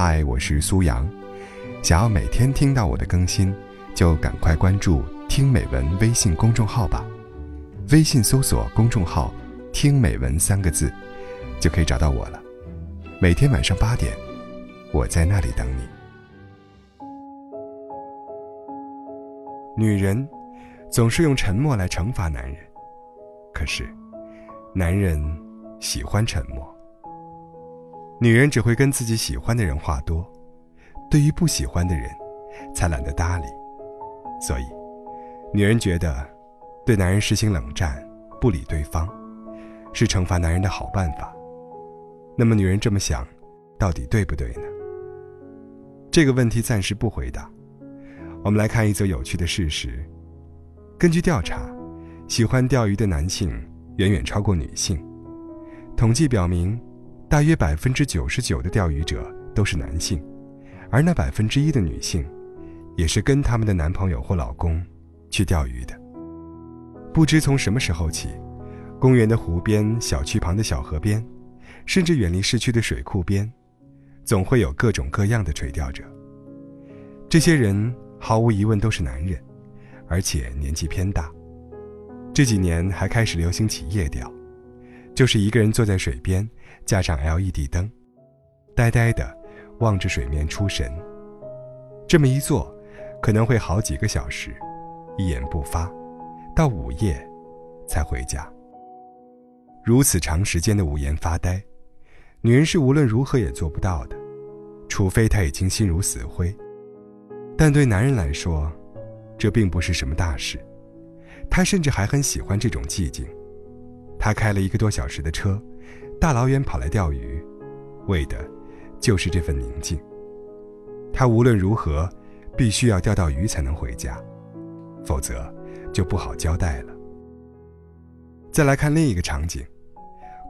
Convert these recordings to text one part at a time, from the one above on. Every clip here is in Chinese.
嗨，我是苏阳。想要每天听到我的更新，就赶快关注“听美文”微信公众号吧。微信搜索公众号“听美文”三个字，就可以找到我了。每天晚上八点，我在那里等你。女人总是用沉默来惩罚男人，可是男人喜欢沉默。女人只会跟自己喜欢的人话多，对于不喜欢的人，才懒得搭理。所以，女人觉得，对男人实行冷战，不理对方，是惩罚男人的好办法。那么，女人这么想，到底对不对呢？这个问题暂时不回答。我们来看一则有趣的事实：根据调查，喜欢钓鱼的男性远远超过女性。统计表明。大约百分之九十九的钓鱼者都是男性，而那百分之一的女性，也是跟他们的男朋友或老公去钓鱼的。不知从什么时候起，公园的湖边、小区旁的小河边，甚至远离市区的水库边，总会有各种各样的垂钓者。这些人毫无疑问都是男人，而且年纪偏大。这几年还开始流行起夜钓。就是一个人坐在水边，架上 LED 灯，呆呆的望着水面出神。这么一坐，可能会好几个小时，一言不发，到午夜才回家。如此长时间的无言发呆，女人是无论如何也做不到的，除非她已经心如死灰。但对男人来说，这并不是什么大事，他甚至还很喜欢这种寂静。他开了一个多小时的车，大老远跑来钓鱼，为的，就是这份宁静。他无论如何，必须要钓到鱼才能回家，否则就不好交代了。再来看另一个场景，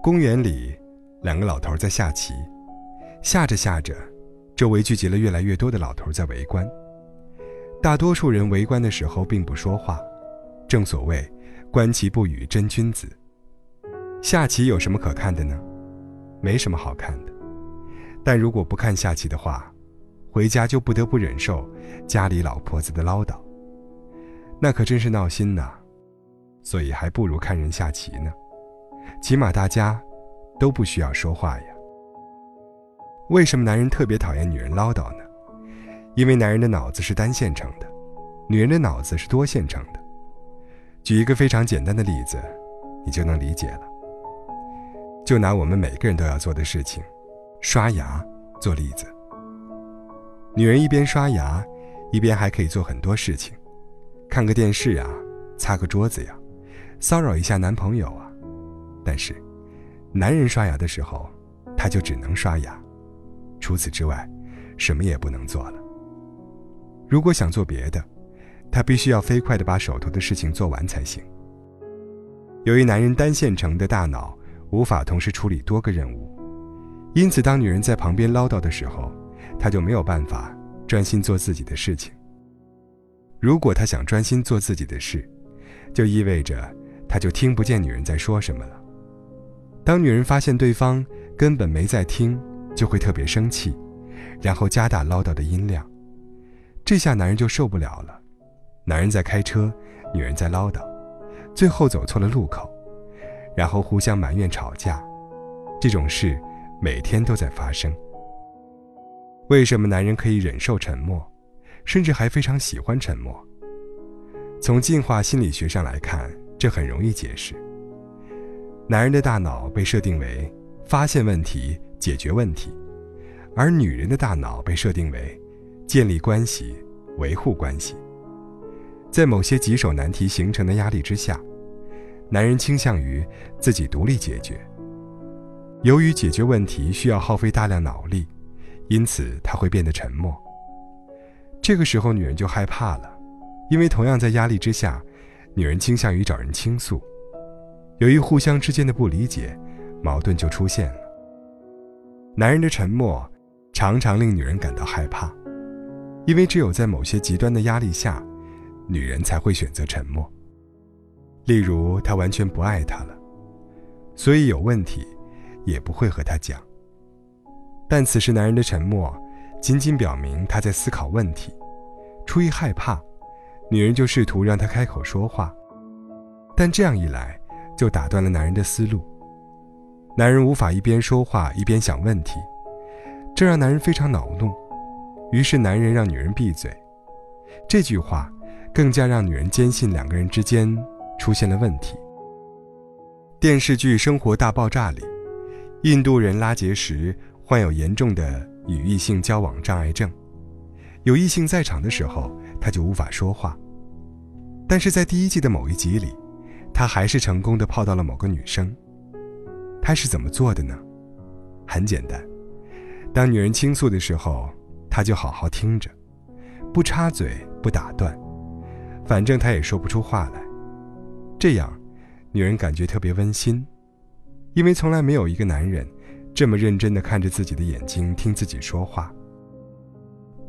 公园里，两个老头在下棋，下着下着，周围聚集了越来越多的老头在围观。大多数人围观的时候并不说话，正所谓“观棋不语真君子”。下棋有什么可看的呢？没什么好看的。但如果不看下棋的话，回家就不得不忍受家里老婆子的唠叨，那可真是闹心呐。所以还不如看人下棋呢，起码大家都不需要说话呀。为什么男人特别讨厌女人唠叨呢？因为男人的脑子是单线程的，女人的脑子是多线程的。举一个非常简单的例子，你就能理解了。就拿我们每个人都要做的事情，刷牙做例子。女人一边刷牙，一边还可以做很多事情，看个电视呀，擦个桌子呀，骚扰一下男朋友啊。但是，男人刷牙的时候，他就只能刷牙，除此之外，什么也不能做了。如果想做别的，他必须要飞快的把手头的事情做完才行。由于男人单线程的大脑。无法同时处理多个任务，因此当女人在旁边唠叨的时候，他就没有办法专心做自己的事情。如果他想专心做自己的事，就意味着他就听不见女人在说什么了。当女人发现对方根本没在听，就会特别生气，然后加大唠叨的音量。这下男人就受不了了。男人在开车，女人在唠叨，最后走错了路口。然后互相埋怨吵架，这种事每天都在发生。为什么男人可以忍受沉默，甚至还非常喜欢沉默？从进化心理学上来看，这很容易解释。男人的大脑被设定为发现问题、解决问题，而女人的大脑被设定为建立关系、维护关系。在某些棘手难题形成的压力之下。男人倾向于自己独立解决。由于解决问题需要耗费大量脑力，因此他会变得沉默。这个时候，女人就害怕了，因为同样在压力之下，女人倾向于找人倾诉。由于互相之间的不理解，矛盾就出现了。男人的沉默常常令女人感到害怕，因为只有在某些极端的压力下，女人才会选择沉默。例如，他完全不爱她了，所以有问题也不会和他讲。但此时男人的沉默，仅仅表明他在思考问题。出于害怕，女人就试图让他开口说话，但这样一来，就打断了男人的思路。男人无法一边说话一边想问题，这让男人非常恼怒。于是，男人让女人闭嘴。这句话更加让女人坚信两个人之间出现了问题。电视剧《生活大爆炸》里，印度人拉杰什患有严重的与异性交往障碍症，有异性在场的时候，他就无法说话。但是在第一季的某一集里，他还是成功的泡到了某个女生。他是怎么做的呢？很简单，当女人倾诉的时候，他就好好听着，不插嘴，不打断，反正他也说不出话来。这样。女人感觉特别温馨，因为从来没有一个男人这么认真地看着自己的眼睛听自己说话。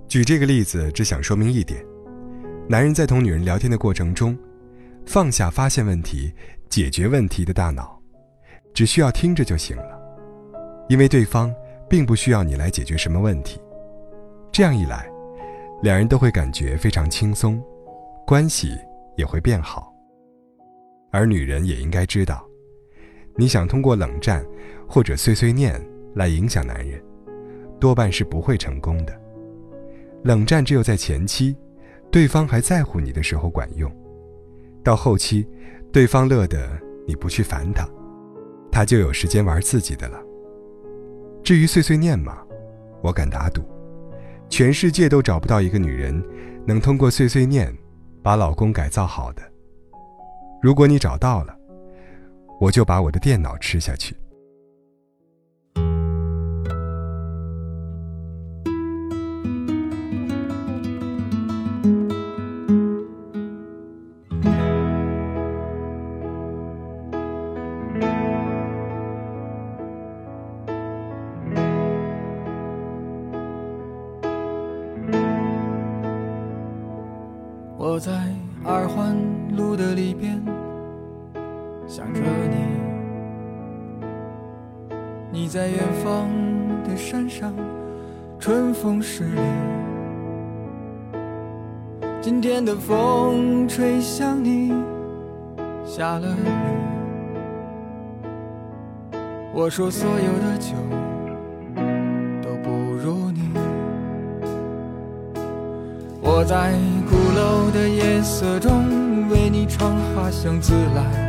举这个例子，只想说明一点：男人在同女人聊天的过程中，放下发现问题、解决问题的大脑，只需要听着就行了，因为对方并不需要你来解决什么问题。这样一来，两人都会感觉非常轻松，关系也会变好。而女人也应该知道，你想通过冷战或者碎碎念来影响男人，多半是不会成功的。冷战只有在前期，对方还在乎你的时候管用；到后期，对方乐得你不去烦他，他就有时间玩自己的了。至于碎碎念嘛，我敢打赌，全世界都找不到一个女人能通过碎碎念把老公改造好的。如果你找到了，我就把我的电脑吃下去。我在在远方的山上，春风十里。今天的风吹向你，下了雨。我说所有的酒都不如你。我在鼓楼的夜色中为你唱花香自来，